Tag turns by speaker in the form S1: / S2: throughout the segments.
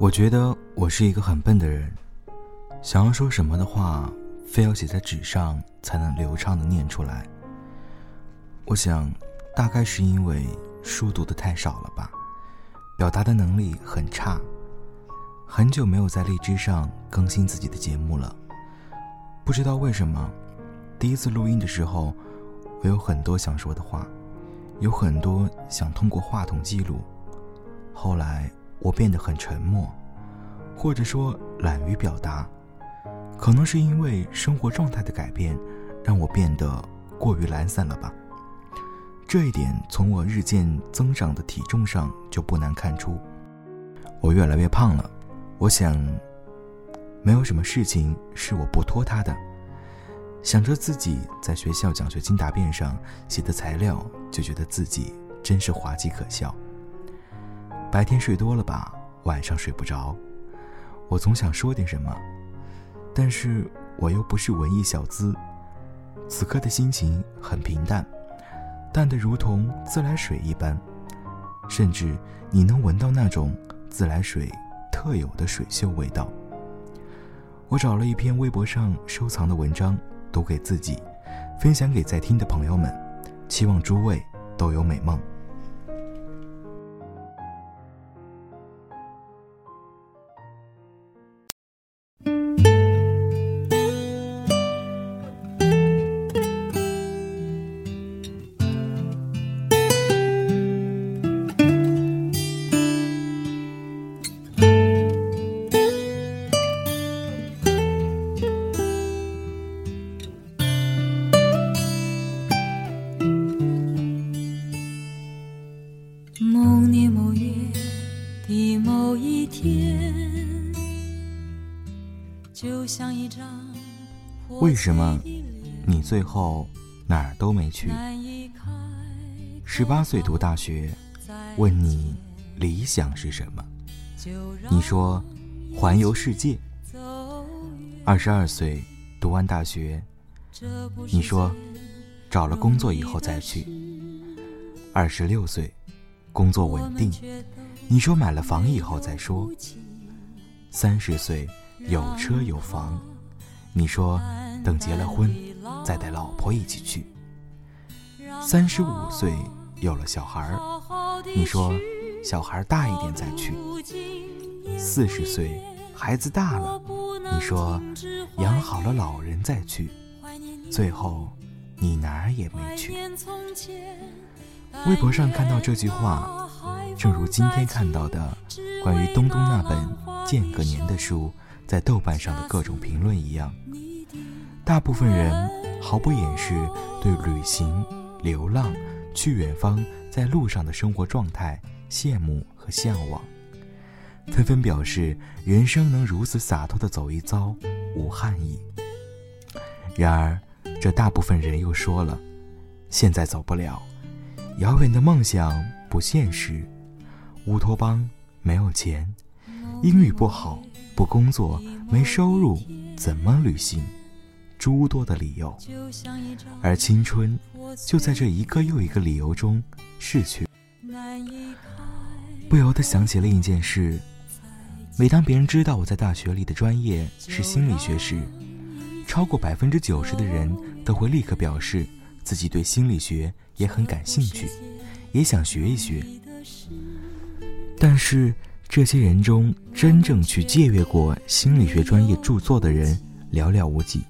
S1: 我觉得我是一个很笨的人，想要说什么的话，非要写在纸上才能流畅的念出来。我想，大概是因为书读的太少了吧，表达的能力很差。很久没有在荔枝上更新自己的节目了，不知道为什么，第一次录音的时候，我有很多想说的话，有很多想通过话筒记录，后来。我变得很沉默，或者说懒于表达，可能是因为生活状态的改变，让我变得过于懒散了吧。这一点从我日渐增长的体重上就不难看出。我越来越胖了，我想，没有什么事情是我不拖沓的。想着自己在学校奖学金答辩上写的材料，就觉得自己真是滑稽可笑。白天睡多了吧，晚上睡不着。我总想说点什么，但是我又不是文艺小资。此刻的心情很平淡，淡得如同自来水一般，甚至你能闻到那种自来水特有的水锈味道。我找了一篇微博上收藏的文章，读给自己，分享给在听的朋友们，期望诸位都有美梦。为什么你最后哪儿都没去？十八岁读大学，问你理想是什么？你说环游世界。二十二岁读完大学，你说找了工作以后再去。二十六岁工作稳定，你说买了房以后再说。三十岁有车有房，你说。等结了婚，再带老婆一起去。三十五岁有了小孩，你说小孩大一点再去。四十岁孩子大了，你说养好了老人再去。最后你哪儿也没去。微博上看到这句话，正如今天看到的关于东东那本间隔年的书在豆瓣上的各种评论一样。大部分人毫不掩饰对旅行、流浪、去远方、在路上的生活状态羡慕和向往，纷纷表示人生能如此洒脱的走一遭无憾意。然而，这大部分人又说了：现在走不了，遥远的梦想不现实，乌托邦没有钱，英语不好，不工作，没收入，怎么旅行？诸多的理由，而青春就在这一个又一个理由中逝去。不由得想起另一件事：每当别人知道我在大学里的专业是心理学时，超过百分之九十的人都会立刻表示自己对心理学也很感兴趣，也想学一学。但是这些人中，真正去借阅过心理学专业著作的人寥寥无几。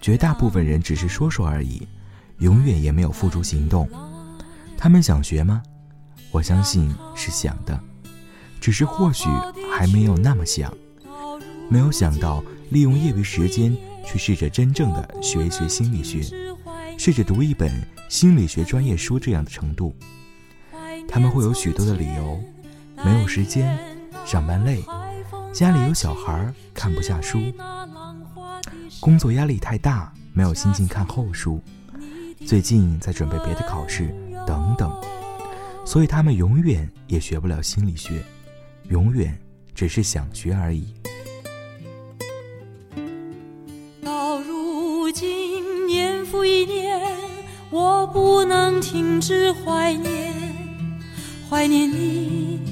S1: 绝大部分人只是说说而已，永远也没有付诸行动。他们想学吗？我相信是想的，只是或许还没有那么想，没有想到利用业余时间去试着真正的学一学心理学，试着读一本心理学专业书这样的程度。他们会有许多的理由：没有时间，上班累，家里有小孩看不下书。工作压力太大，没有心情看厚书。最近在准备别的考试，等等，所以他们永远也学不了心理学，永远只是想学而已。
S2: 到如今年复一年，我不能停止怀念，怀念你。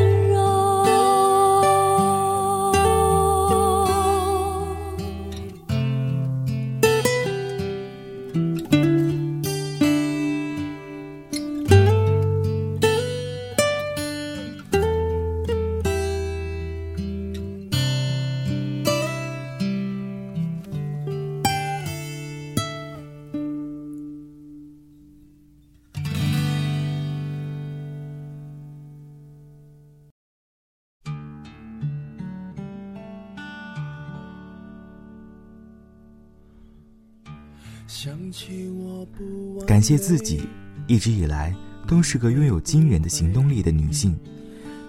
S1: 感谢自己，一直以来都是个拥有惊人的行动力的女性。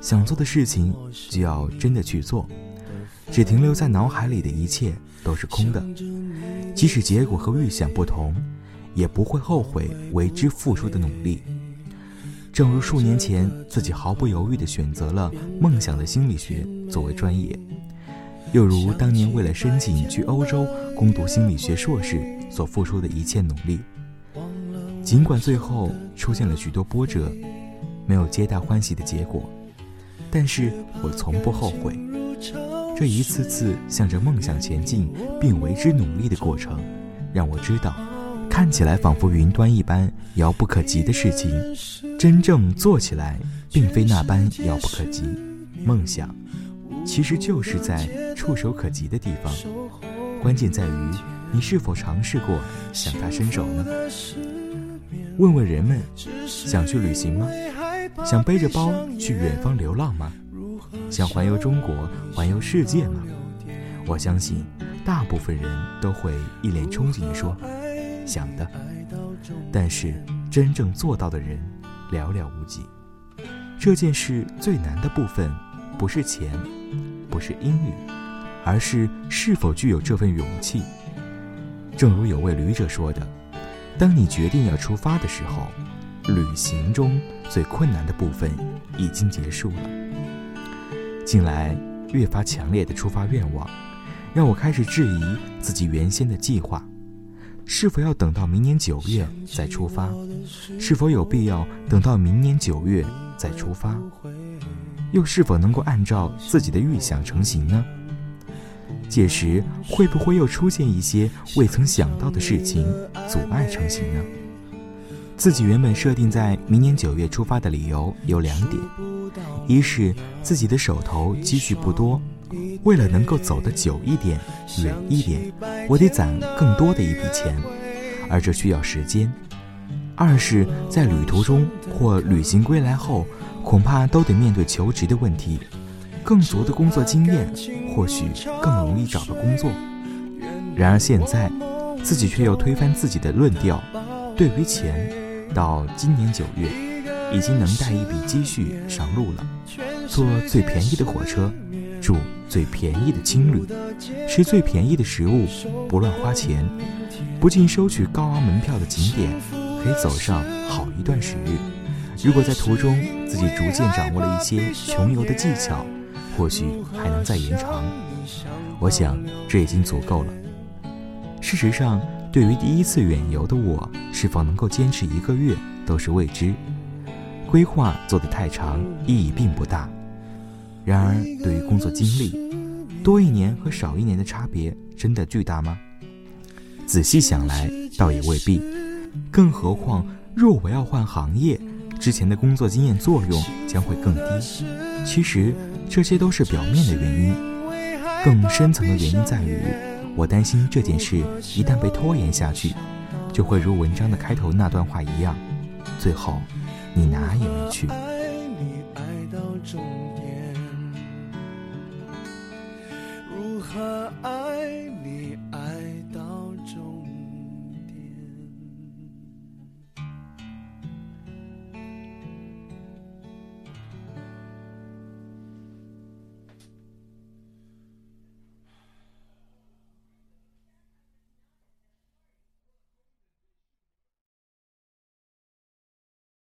S1: 想做的事情就要真的去做，只停留在脑海里的一切都是空的。即使结果和预想不同，也不会后悔为之付出的努力。正如数年前自己毫不犹豫地选择了梦想的心理学作为专业，又如当年为了申请去欧洲攻读心理学硕士所付出的一切努力。尽管最后出现了许多波折，没有皆大欢喜的结果，但是我从不后悔。这一次次向着梦想前进并为之努力的过程，让我知道，看起来仿佛云端一般遥不可及的事情，真正做起来并非那般遥不可及。梦想，其实就是在触手可及的地方，关键在于你是否尝试过向它伸手呢？问问人们，想去旅行吗？想背着包去远方流浪吗？想环游中国、环游世界吗？我相信，大部分人都会一脸憧憬地说：“想的。”但是，真正做到的人寥寥无几。这件事最难的部分，不是钱，不是英语，而是是否具有这份勇气。正如有位旅者说的。当你决定要出发的时候，旅行中最困难的部分已经结束了。近来越发强烈的出发愿望，让我开始质疑自己原先的计划：是否要等到明年九月再出发？是否有必要等到明年九月再出发？又是否能够按照自己的预想成行呢？届时会不会又出现一些未曾想到的事情，阻碍成行呢？自己原本设定在明年九月出发的理由有两点：一是自己的手头积蓄不多，为了能够走得久一点、远一点，我得攒更多的一笔钱，而这需要时间；二是，在旅途中或旅行归来后，恐怕都得面对求职的问题。更足的工作经验，或许更容易找到工作。然而现在，自己却又推翻自己的论调。对于钱，到今年九月，已经能带一笔积蓄上路了。坐最便宜的火车，住最便宜的青旅，吃最便宜的食物，不乱花钱，不进收取高昂门票的景点，可以走上好一段时日。如果在途中自己逐渐掌握了一些穷游的技巧，或许还能再延长，我想这已经足够了。事实上，对于第一次远游的我，是否能够坚持一个月都是未知。规划做得太长，意义并不大。然而，对于工作经历，多一年和少一年的差别真的巨大吗？仔细想来，倒也未必。更何况，若我要换行业，之前的工作经验作用将会更低。其实。这些都是表面的原因，更深层的原因在于，我担心这件事一旦被拖延下去，就会如文章的开头那段话一样，最后你哪也没去。如何爱